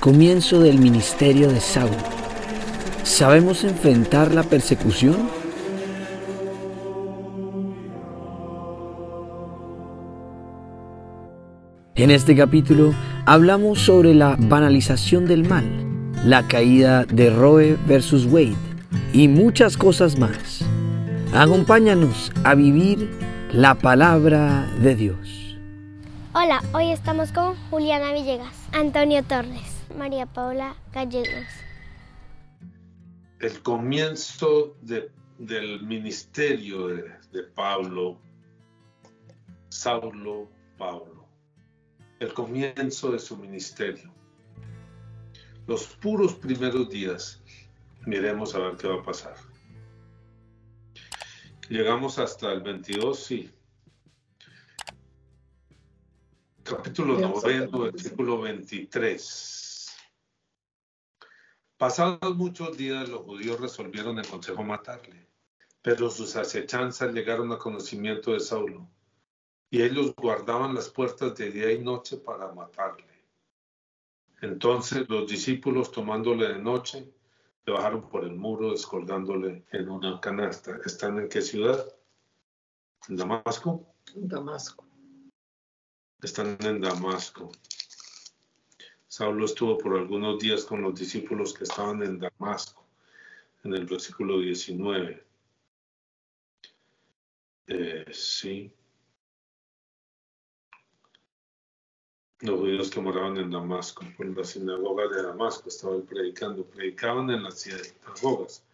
Comienzo del ministerio de Saulo. ¿Sabemos enfrentar la persecución? En este capítulo hablamos sobre la banalización del mal, la caída de Roe versus Wade y muchas cosas más. Acompáñanos a vivir la palabra de Dios. Hola, hoy estamos con Juliana Villegas, Antonio Torres, María Paula Gallegos. El comienzo del ministerio de, de Pablo, Saulo Pablo el comienzo de su ministerio. Los puros primeros días. Miremos a ver qué va a pasar. Llegamos hasta el 22, sí. Capítulo 90, versículo 23. Pasados muchos días, los judíos resolvieron el consejo matarle, pero sus acechanzas llegaron a conocimiento de Saulo y ellos guardaban las puertas de día y noche para matarle. Entonces los discípulos tomándole de noche, le bajaron por el muro, descolgándole en una canasta. ¿Están en qué ciudad? ¿En Damasco? En Damasco. Están en Damasco. Saulo estuvo por algunos días con los discípulos que estaban en Damasco, en el versículo 19. Eh, sí. los judíos que moraban en Damasco, por la sinagoga de Damasco, estaban predicando, predicaban en las sinagogas.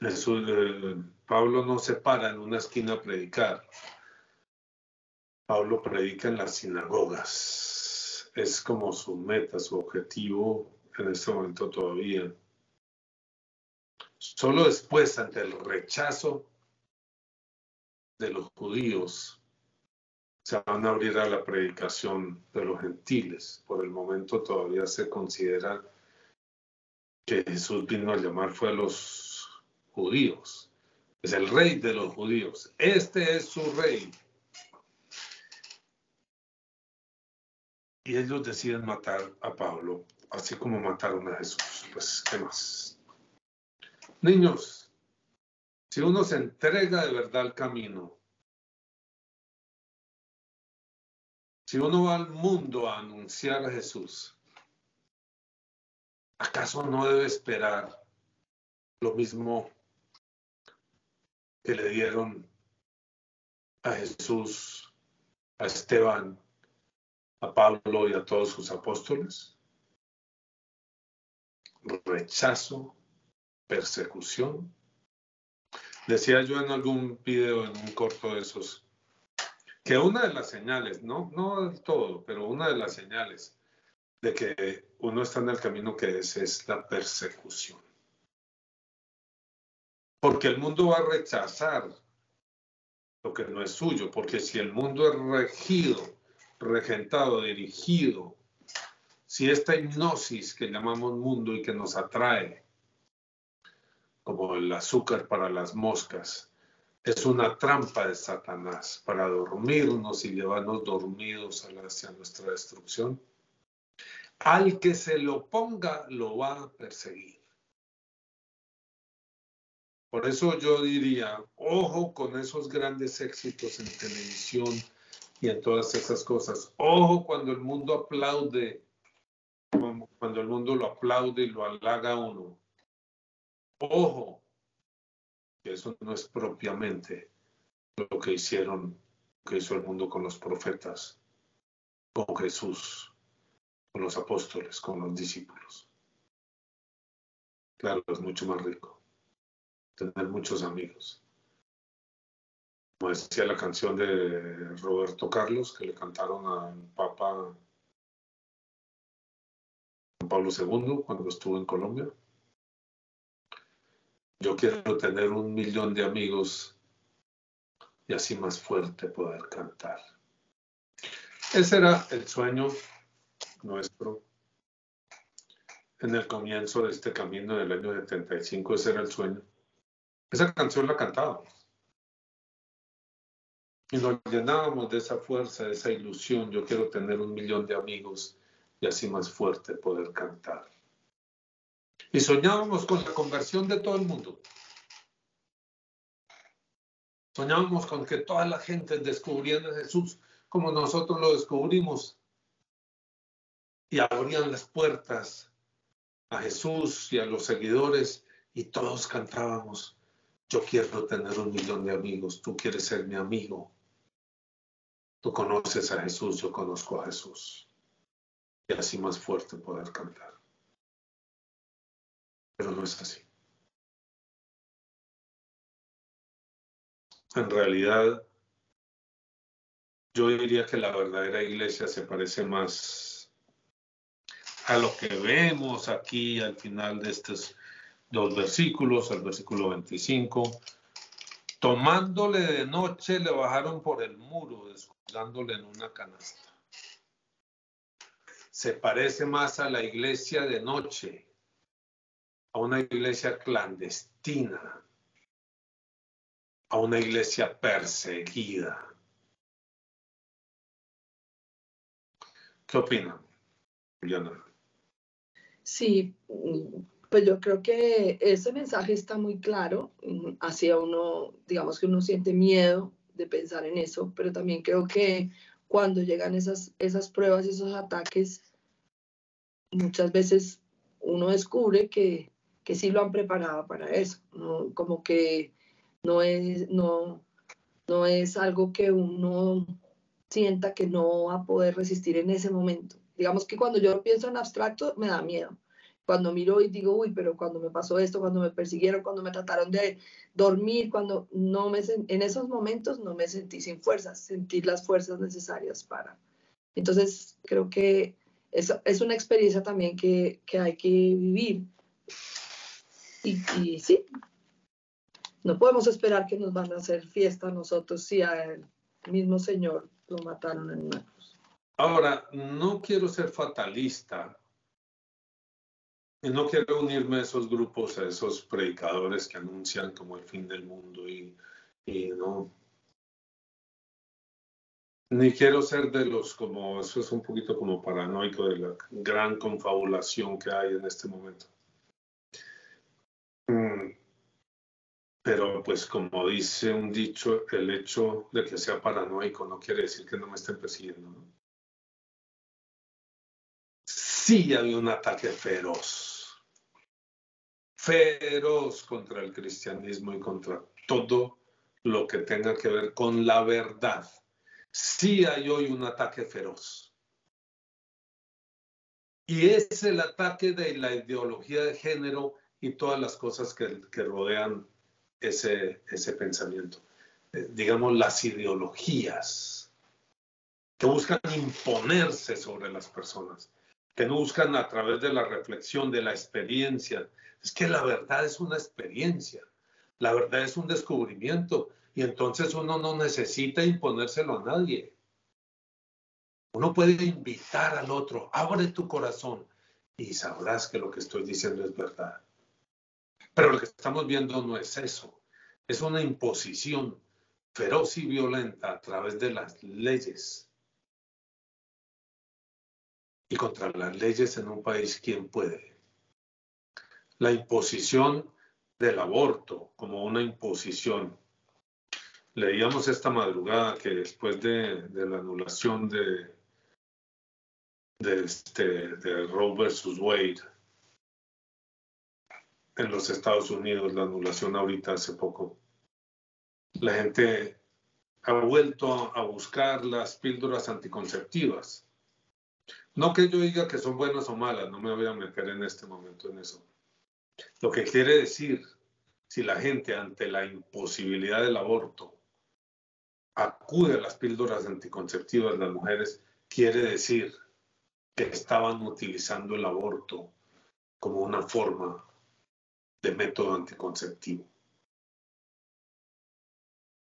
Eh, Pablo no se para en una esquina a predicar. Pablo predica en las sinagogas. Es como su meta, su objetivo en este momento todavía. Solo después, ante el rechazo de los judíos, se van a abrir a la predicación de los gentiles. Por el momento todavía se considera que Jesús vino a llamar fue a los judíos. Es el rey de los judíos. Este es su rey. Y ellos deciden matar a Pablo, así como mataron a Jesús. Pues, ¿qué más? Niños, si uno se entrega de verdad al camino, Si uno va al mundo a anunciar a Jesús, ¿acaso no debe esperar lo mismo que le dieron a Jesús, a Esteban, a Pablo y a todos sus apóstoles? Rechazo, persecución. Decía yo en algún video, en un corto de esos, que una de las señales, no, no del todo, pero una de las señales de que uno está en el camino que es, es la persecución. Porque el mundo va a rechazar lo que no es suyo, porque si el mundo es regido, regentado, dirigido, si esta hipnosis que llamamos mundo y que nos atrae, como el azúcar para las moscas, es una trampa de Satanás para dormirnos y llevarnos dormidos hacia nuestra destrucción. Al que se lo ponga, lo va a perseguir. Por eso yo diría, ojo con esos grandes éxitos en televisión y en todas esas cosas. Ojo cuando el mundo aplaude, cuando el mundo lo aplaude y lo halaga uno. Ojo eso no es propiamente lo que hicieron, que hizo el mundo con los profetas, con Jesús, con los apóstoles, con los discípulos. Claro, es mucho más rico tener muchos amigos. Como decía la canción de Roberto Carlos, que le cantaron al Papa Juan Pablo II cuando estuvo en Colombia. Yo quiero tener un millón de amigos y así más fuerte poder cantar. Ese era el sueño nuestro en el comienzo de este camino del año 75. Ese era el sueño. Esa canción la cantábamos. Y nos llenábamos de esa fuerza, de esa ilusión. Yo quiero tener un millón de amigos y así más fuerte poder cantar. Y soñábamos con la conversión de todo el mundo. Soñábamos con que toda la gente descubriera a Jesús como nosotros lo descubrimos y abrían las puertas a Jesús y a los seguidores y todos cantábamos, yo quiero tener un millón de amigos, tú quieres ser mi amigo. Tú conoces a Jesús, yo conozco a Jesús. Y así más fuerte poder cantar. Pero no es así. En realidad, yo diría que la verdadera iglesia se parece más a lo que vemos aquí al final de estos dos versículos, al versículo 25. Tomándole de noche le bajaron por el muro, descuidándole en una canasta. Se parece más a la iglesia de noche, a una iglesia clandestina, a una iglesia perseguida. ¿Qué opinan, Juliana? Sí, pues yo creo que ese mensaje está muy claro mm, hacia uno, digamos que uno siente miedo de pensar en eso, pero también creo que cuando llegan esas, esas pruebas, esos ataques, muchas veces uno descubre que, que sí lo han preparado para eso, como que no es, no, no es algo que uno sienta que no va a poder resistir en ese momento. Digamos que cuando yo pienso en abstracto me da miedo, cuando miro y digo, uy, pero cuando me pasó esto, cuando me persiguieron, cuando me trataron de dormir, cuando no me, en esos momentos no me sentí sin fuerzas, sentí las fuerzas necesarias para. Entonces, creo que es, es una experiencia también que, que hay que vivir. Y, y, sí, no podemos esperar que nos van a hacer fiesta nosotros si al mismo Señor lo mataron en una cruz. Ahora, no quiero ser fatalista, no quiero unirme a esos grupos, a esos predicadores que anuncian como el fin del mundo y, no. Ni quiero ser de los como, eso es un poquito como paranoico de la gran confabulación que hay en este momento. Mm. Pero pues como dice un dicho, el hecho de que sea paranoico no quiere decir que no me estén persiguiendo. ¿no? Sí había un ataque feroz feroz contra el cristianismo y contra todo lo que tenga que ver con la verdad. Sí hay hoy un ataque feroz. Y es el ataque de la ideología de género y todas las cosas que, rodean ese, pensamiento. Eh, digamos, las ideologías que buscan imponerse sobre las personas, que no buscan a través de la reflexión, de la experiencia, es que la verdad es una experiencia, la verdad es un descubrimiento y entonces uno no necesita imponérselo a nadie. Uno puede invitar al otro, abre tu corazón y sabrás que lo que estoy diciendo es verdad. Pero lo que estamos viendo no es eso, es una imposición feroz y violenta a través de las leyes. Y contra las leyes en un país, ¿quién puede? la imposición del aborto como una imposición. Leíamos esta madrugada que después de, la anulación de, de, este, de Roe versus Wade en los Estados Unidos, la anulación ahorita hace poco, la gente ha vuelto a buscar las píldoras anticonceptivas. No que yo diga que son buenas o malas, no me voy a meter en este momento en eso. Lo que quiere decir, si la gente ante la imposibilidad del aborto acude a las píldoras anticonceptivas de las mujeres, quiere decir que estaban utilizando el aborto como una forma de método anticonceptivo.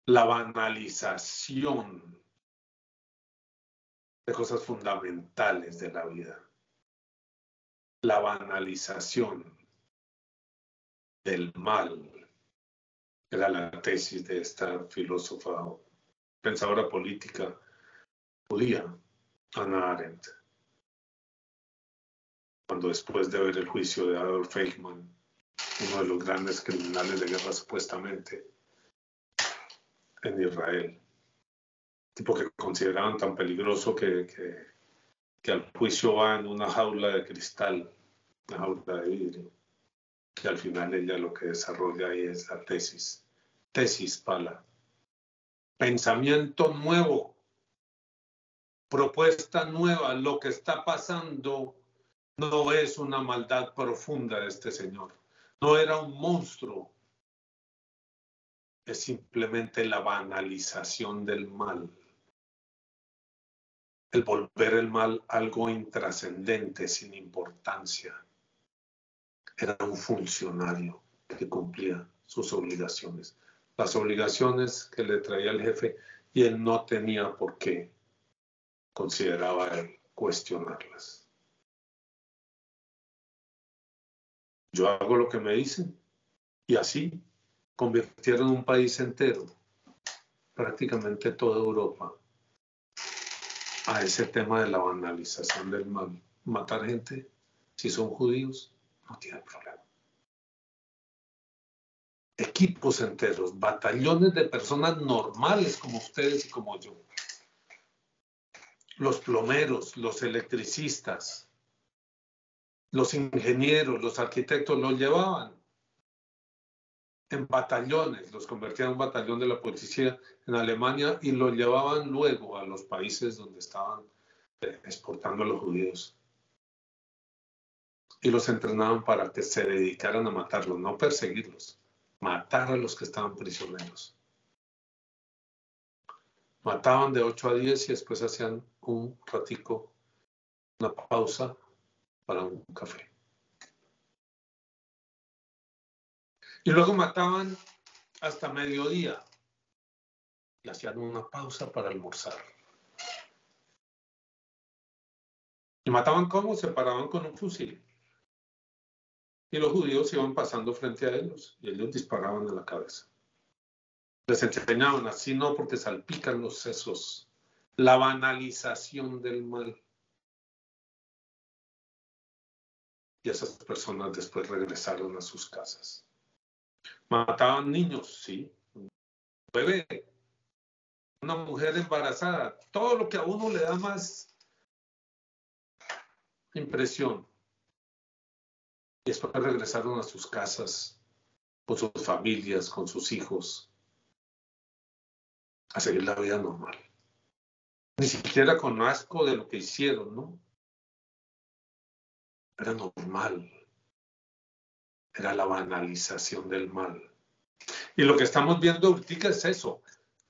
La banalización de cosas fundamentales de la vida. La banalización del mal. Era la tesis de esta filósofa, pensadora política judía, Ana Arendt. cuando después de ver el juicio de Adolf Eichmann, uno de los grandes criminales de guerra supuestamente en Israel, tipo que consideraban tan peligroso que, que, al juicio va en una jaula de cristal, una jaula de vidrio, que al final ella lo que desarrolla ahí es la tesis, tesis pala, pensamiento nuevo, propuesta nueva, lo que está pasando no es una maldad profunda de este señor, no era un monstruo, es simplemente la banalización del mal. El volver el mal algo intrascendente, sin importancia. Era un funcionario que cumplía sus obligaciones. Las obligaciones que le traía el jefe y él no tenía por qué, consideraba él, cuestionarlas. Yo hago lo que me dicen y así convirtieron un país entero, prácticamente toda Europa, a ese tema de la banalización del mal. Matar gente, si son judíos, no tiene problema. Equipos enteros, batallones de personas normales como ustedes y como yo. Los plomeros, los electricistas, los ingenieros, los arquitectos los llevaban en batallones, los convertían en un batallón de la policía en Alemania y los llevaban luego a los países donde estaban eh, exportando a los judíos. Y los entrenaban para que se dedicaran a matarlos, no perseguirlos, matar a los que estaban prisioneros. Mataban de 8 a 10 y después hacían un ratico, una pausa para un café. Y luego mataban hasta mediodía y hacían una pausa para almorzar. ¿Y mataban cómo? Se paraban con un fusil. Y los judíos iban pasando frente a ellos y ellos disparaban en la cabeza. Les enseñaban así, no porque salpican los sesos. La banalización del mal. Y esas personas después regresaron a sus casas. Mataban niños, sí. Bebé, una mujer embarazada, todo lo que a uno le da más impresión. Y después regresaron a sus casas, con sus familias, con sus hijos, a seguir la vida normal. Ni siquiera con asco de lo que hicieron, ¿no? Era normal era la banalización del mal. Y lo que estamos viendo ahorita es eso.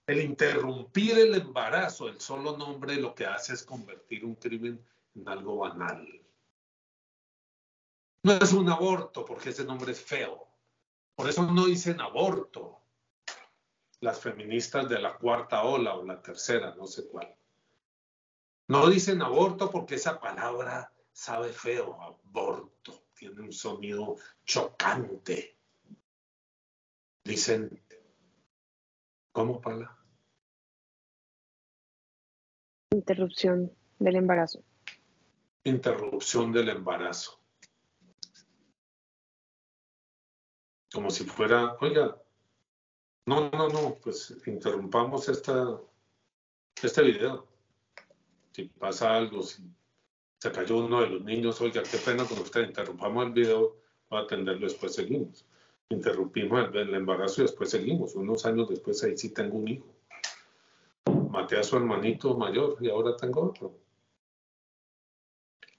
El interrumpir el embarazo, el solo nombre lo que hace es convertir un crimen en algo banal. No es un aborto porque ese nombre es feo. Por eso no dicen aborto. Las feministas de la cuarta ola o la tercera, no sé cuál. No dicen aborto porque esa palabra sabe feo, aborto tiene un sonido chocante. Dicen, ¿cómo, Pala? Interrupción del embarazo. Interrupción del embarazo. Como si fuera, oiga, no, no, no, pues interrumpamos esta, este video. Si pasa algo, si se cayó uno de los niños, oiga, qué pena con usted, interrumpamos el video, va a atenderlo, después seguimos. Interrumpimos el, embarazo y después seguimos. Unos años después ahí sí tengo un hijo. Maté a su hermanito mayor y ahora tengo otro.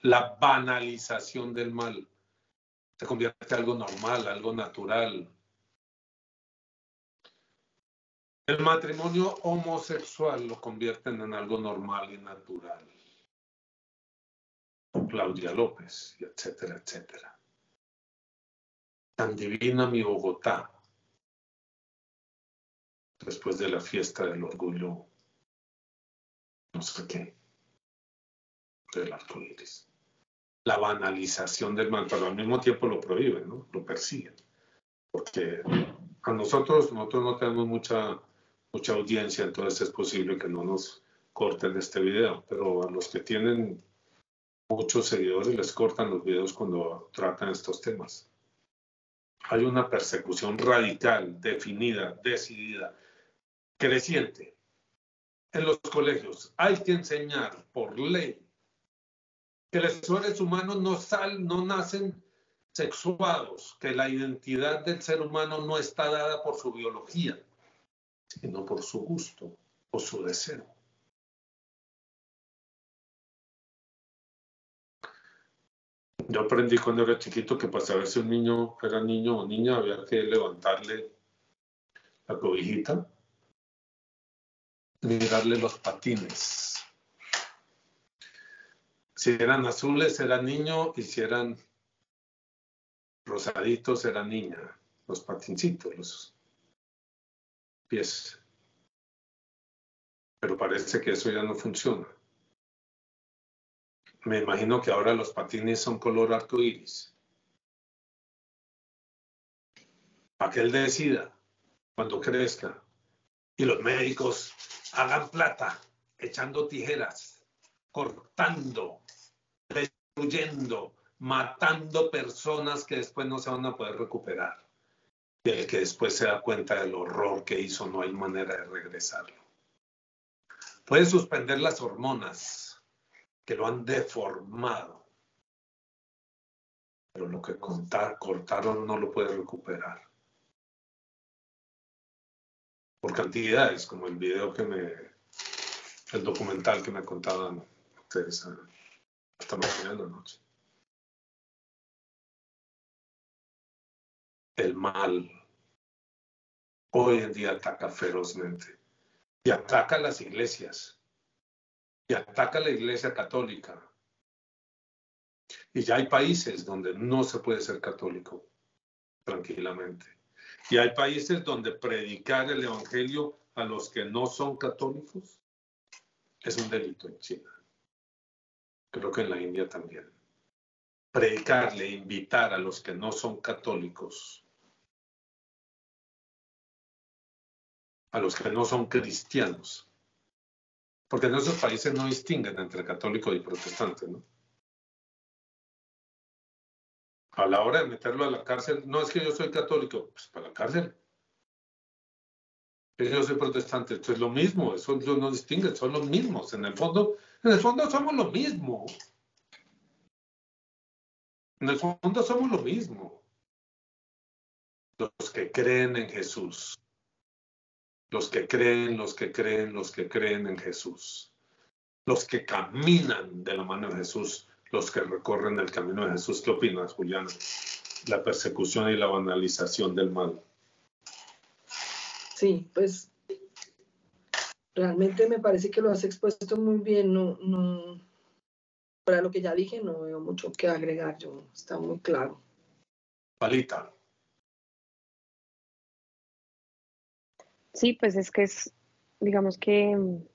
La banalización del mal se convierte en algo normal, algo natural. El matrimonio homosexual lo convierten en algo normal y natural. Claudia López, etcétera, etcétera. Tan divina mi Bogotá, después de la fiesta del orgullo, no sé qué, del arco iris. La banalización del mal, pero al mismo tiempo lo prohíben, ¿no? Lo persiguen. Porque a nosotros, nosotros no tenemos mucha, mucha audiencia, entonces es posible que no nos corten este video, pero a los que tienen muchos seguidores les cortan los videos cuando tratan estos temas. Hay una persecución radical, definida, decidida, creciente. En los colegios hay que enseñar por ley que los seres humanos no, sal, no nacen sexuados, que la identidad del ser humano no está dada por su biología, sino por su gusto o su deseo. Yo aprendí cuando era chiquito que para saber si un niño era niño o niña había que levantarle la cobijita, mirarle los patines. Si eran azules era niño y si eran rosaditos era niña, los patincitos, los pies. Pero parece que eso ya no funciona. Me imagino que ahora los patines son color arco iris. Para que él decida cuando crezca y los médicos hagan plata echando tijeras, cortando, destruyendo, matando personas que después no se van a poder recuperar. Y el que después se da cuenta del horror que hizo, no hay manera de regresarlo. Puede suspender las hormonas, que lo han deformado. Pero lo que contar, cortaron no lo puede recuperar. Por cantidades, como el video que me, el documental que me contaban ustedes hasta mañana en noche. El mal hoy en día ataca ferozmente y ataca a las iglesias y ataca a la Iglesia Católica. Y ya hay países donde no se puede ser católico tranquilamente. Y hay países donde predicar el Evangelio a los que no son católicos es un delito en China. Creo que en la India también. Predicarle, invitar a los que no son católicos, a los que no son cristianos, porque en esos países no distinguen entre católico y protestante, ¿no? A la hora de meterlo a la cárcel, no es que yo soy católico, pues para la cárcel. Es que yo soy protestante, esto es lo mismo, eso no distingue, son los mismos. En el fondo, en el fondo somos lo mismo. En el fondo somos lo mismo. Los que creen en Jesús los que creen, los que creen, los que creen en Jesús, los que caminan de la mano de Jesús, los que recorren el camino de Jesús. ¿Qué opinas, Juliana? La persecución y la banalización del mal. Sí, pues realmente me parece que lo has expuesto muy bien. No, no, para lo que ya dije, no veo mucho que agregar. Yo está muy claro. Palita. Sí, pues es que es, digamos que mm,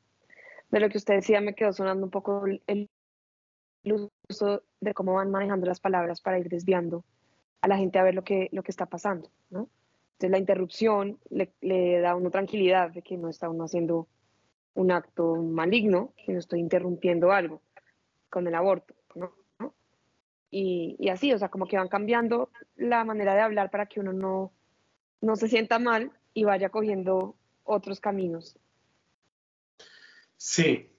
de lo que usted decía me quedó sonando un poco el, uso de cómo van manejando las palabras para ir desviando a la gente a ver lo que, lo que está pasando, ¿no? Entonces la interrupción le, da a uno tranquilidad de que no está uno haciendo un acto maligno, que no estoy interrumpiendo algo con el aborto, ¿no? Y, y, así, o sea, como que van cambiando la manera de hablar para que uno no, no se sienta mal y vaya cogiendo otros caminos. Sí.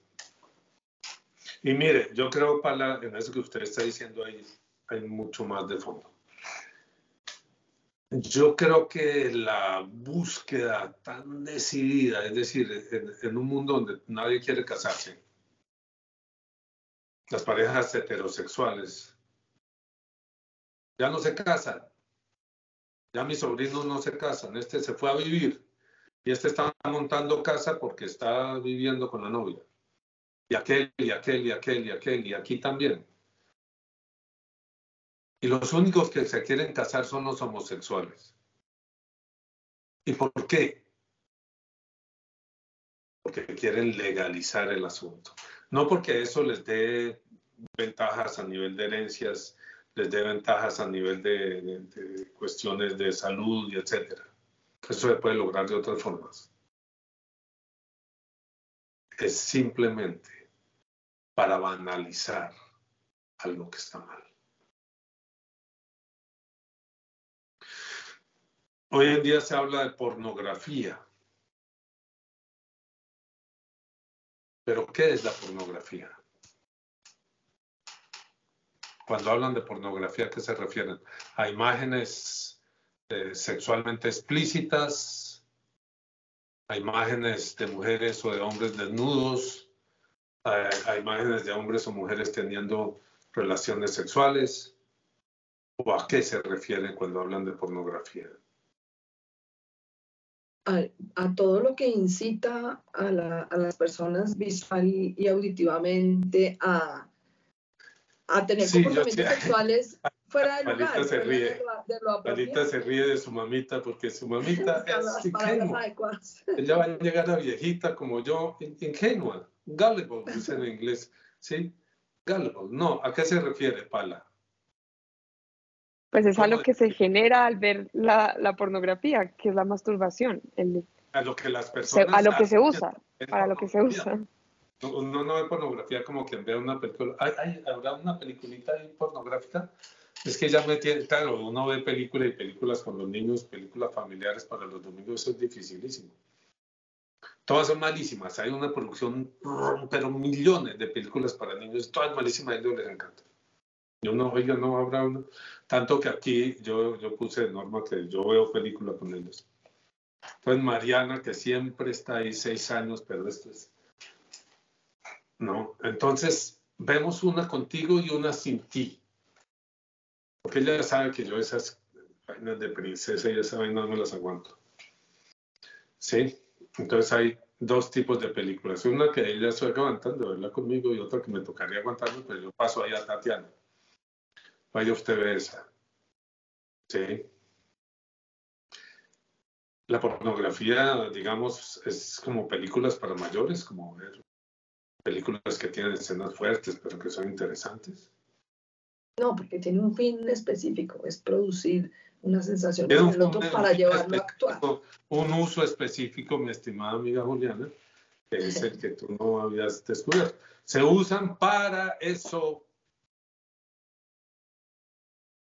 Y mire, yo creo, para en eso que usted está diciendo ahí, hay mucho más de fondo. Yo creo que la búsqueda tan decidida, es decir, en, un mundo donde nadie quiere casarse, las parejas heterosexuales ya no se casan, ya mis sobrinos no se casan, este se fue a vivir y este está montando casa porque está viviendo con la novia. Y aquel, y aquel, y aquel, y aquel, y aquí también. Y los únicos que se quieren casar son los homosexuales. ¿Y por qué? Porque quieren legalizar el asunto. No porque eso les dé ventajas a nivel de herencias les dé ventajas a nivel de, cuestiones de salud y etcétera. Eso se puede lograr de otras formas. Es simplemente para banalizar algo que está mal. Hoy en día se habla de pornografía. Pero ¿qué es la pornografía? Cuando hablan de pornografía, ¿a qué se refieren? ¿A imágenes eh, sexualmente explícitas? ¿A imágenes de mujeres o de hombres desnudos? ¿A, imágenes de hombres o mujeres teniendo relaciones sexuales? ¿O a qué se refieren cuando hablan de pornografía? A, todo lo que incita a, las personas visual y auditivamente a a tener comportamientos sexuales fuera del lugar. Se ríe. De se ríe de su mamita porque su mamita es ingenua. Ella va a llegar a viejita como yo, ingenua. Gullible, dice en inglés. ¿Sí? Gullible. No, ¿a qué se refiere, Pala? Pues es a lo que se genera al ver la, la pornografía, que es la masturbación. El, a lo que las personas. a lo que se usa, para lo que se usa. Uno no ve pornografía como quien ve una película. ¿Hay, habrá una peliculita ahí pornográfica? Es que ya me tiene, claro, uno ve películas y películas con los niños, películas familiares para los domingos, eso es dificilísimo. Todas son malísimas. Hay una producción, pero millones de películas para niños, todas malísimas, a ellos les encanta. Yo no, oiga, no habrá una. Tanto que aquí yo, yo puse de norma que yo veo películas con ellos. Entonces Mariana, que siempre está ahí seis años, pero esto es ¿no? Entonces, vemos una contigo y una sin ti. Porque ella sabe que yo esas vainas de princesa y esa vaina no me las aguanto. ¿Sí? Entonces hay dos tipos de películas. Una que ella estoy aguantando verla conmigo y otra que me tocaría aguantarme, pero yo paso ahí a Tatiana. Vaya usted ve esa. ¿Sí? La pornografía, digamos, es como películas para mayores, como ver películas que tienen escenas fuertes, pero que son interesantes. No, porque tiene un fin específico, es producir una sensación en el otro para llevarlo a actuar. Un uso específico, mi estimada amiga Juliana, que es el que tú no habías descubierto. Se usan para eso.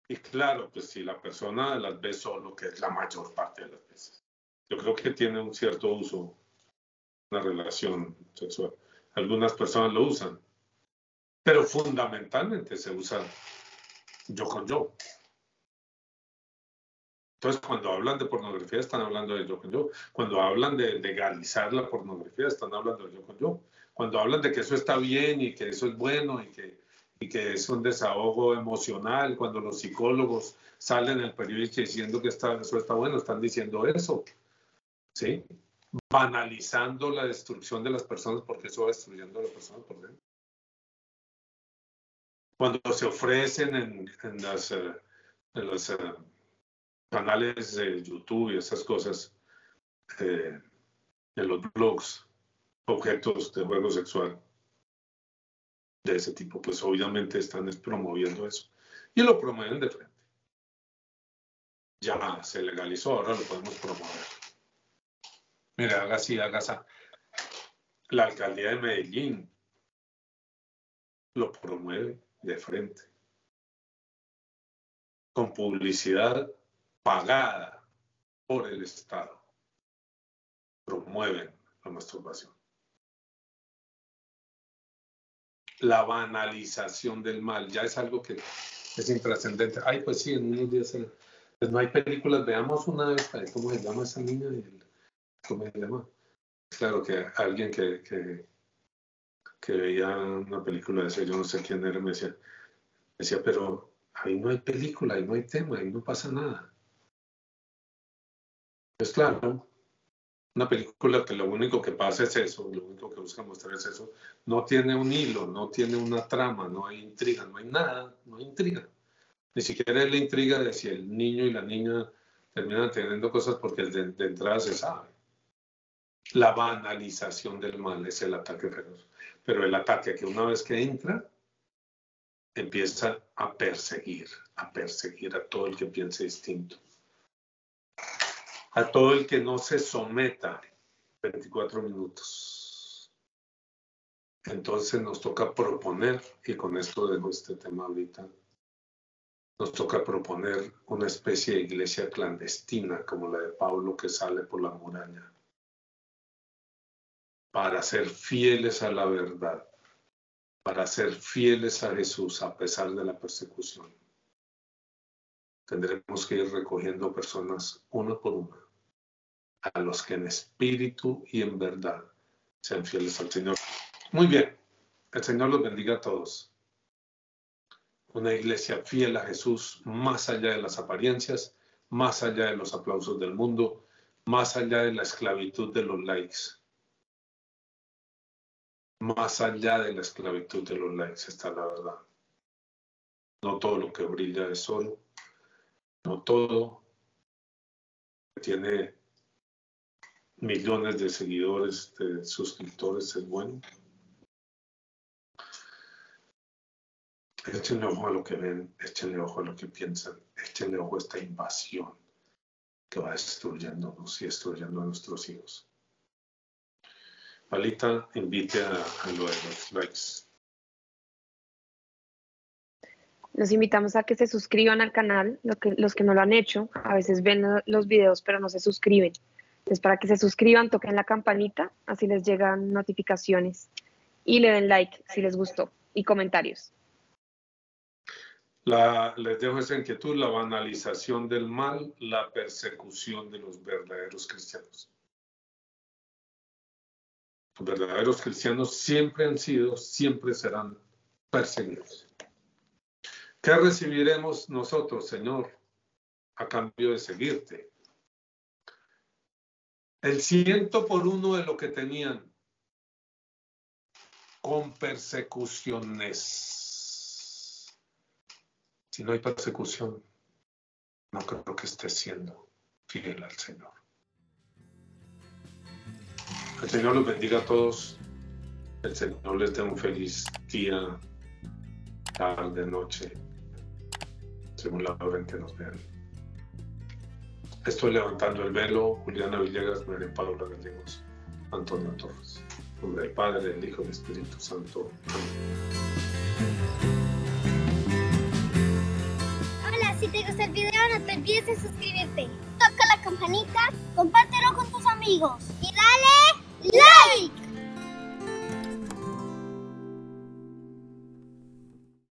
Y claro, pues si la persona las ve solo, que es la mayor parte de las veces, yo creo que tiene un cierto uso, una relación sexual. Algunas personas lo usan, pero fundamentalmente se usa yo con yo. Entonces, cuando hablan de pornografía, están hablando de yo con yo. Cuando hablan de legalizar la pornografía, están hablando de yo con yo. Cuando hablan de que eso está bien y que eso es bueno y que, y que es un desahogo emocional, cuando los psicólogos salen en el periódico diciendo que eso está bueno, están diciendo eso. ¿Sí? Banalizando la destrucción de las personas porque eso va destruyendo a la persona por dentro. Cuando se ofrecen en, en las, eh, en los eh, canales de YouTube y esas cosas, eh, en los blogs, objetos de juego sexual de ese tipo, pues obviamente están promoviendo eso. Y lo promueven de frente. Ya se legalizó, ahora lo podemos promover. Mira, haga así, haga así. La alcaldía de Medellín lo promueve de frente. Con publicidad pagada por el Estado. Promueven la masturbación. La banalización del mal ya es algo que es intrascendente. Ay, pues sí, en unos días. Pues no hay películas. Veamos una vez, ¿cómo se llama esa niña? ¿cómo Claro que alguien que, que, veía una película de ese, yo no sé quién era, me decía, decía, pero ahí no hay película, ahí no hay tema, ahí no pasa nada. Pues claro, una película que lo único que pasa es eso, lo único que busca mostrar es eso, no tiene un hilo, no tiene una trama, no hay intriga, no hay nada, no hay intriga. Ni siquiera es la intriga de si el niño y la niña terminan teniendo cosas porque de entrada se sabe. La banalización del mal es el ataque feroz. Pero el ataque que una vez que entra, empieza a perseguir, a perseguir a todo el que piense distinto. A todo el que no se someta 24 minutos. Entonces nos toca proponer, y con esto dejo este tema ahorita, nos toca proponer una especie de iglesia clandestina como la de Pablo que sale por la muralla, para ser fieles a la verdad, para ser fieles a Jesús a pesar de la persecución. Tendremos que ir recogiendo personas una por una, a los que en espíritu y en verdad sean fieles al Señor. Muy bien, el Señor los bendiga a todos. Una iglesia fiel a Jesús, más allá de las apariencias, más allá de los aplausos del mundo, más allá de la esclavitud de los likes. Más allá de la esclavitud de los likes está la verdad. No todo lo que brilla es oro, no todo tiene millones de seguidores, de suscriptores es bueno. Échenle ojo a lo que ven, échenle ojo a lo que piensan, échenle ojo a esta invasión que va destruyéndonos y destruyendo a nuestros hijos. Palita, invite a, lo de los likes. Los invitamos a que se suscriban al canal, que, los que no lo han hecho, a veces ven los videos pero no se suscriben. Entonces, para que se suscriban, toquen la campanita, así les llegan notificaciones y le den like si les gustó y comentarios. La, les dejo esa inquietud, la banalización del mal, la persecución de los verdaderos cristianos. Verdaderos cristianos siempre han sido, siempre serán perseguidos. ¿Qué recibiremos nosotros, Señor, a cambio de seguirte? El ciento por uno de lo que tenían con persecuciones. Si no hay persecución, no creo que esté siendo fiel al Señor. El Señor los bendiga a todos. El Señor les dé un feliz día, tarde, noche, según la hora en que nos vean. Estoy levantando el velo, Juliana Villegas, María Paula Gallegos, Antonio Torres. En nombre Padre, del Hijo y del Espíritu Santo. Amén. Si te gusta el video, no te olvides de suscribirte. Toca la campanita, compártelo con tus amigos y dale like.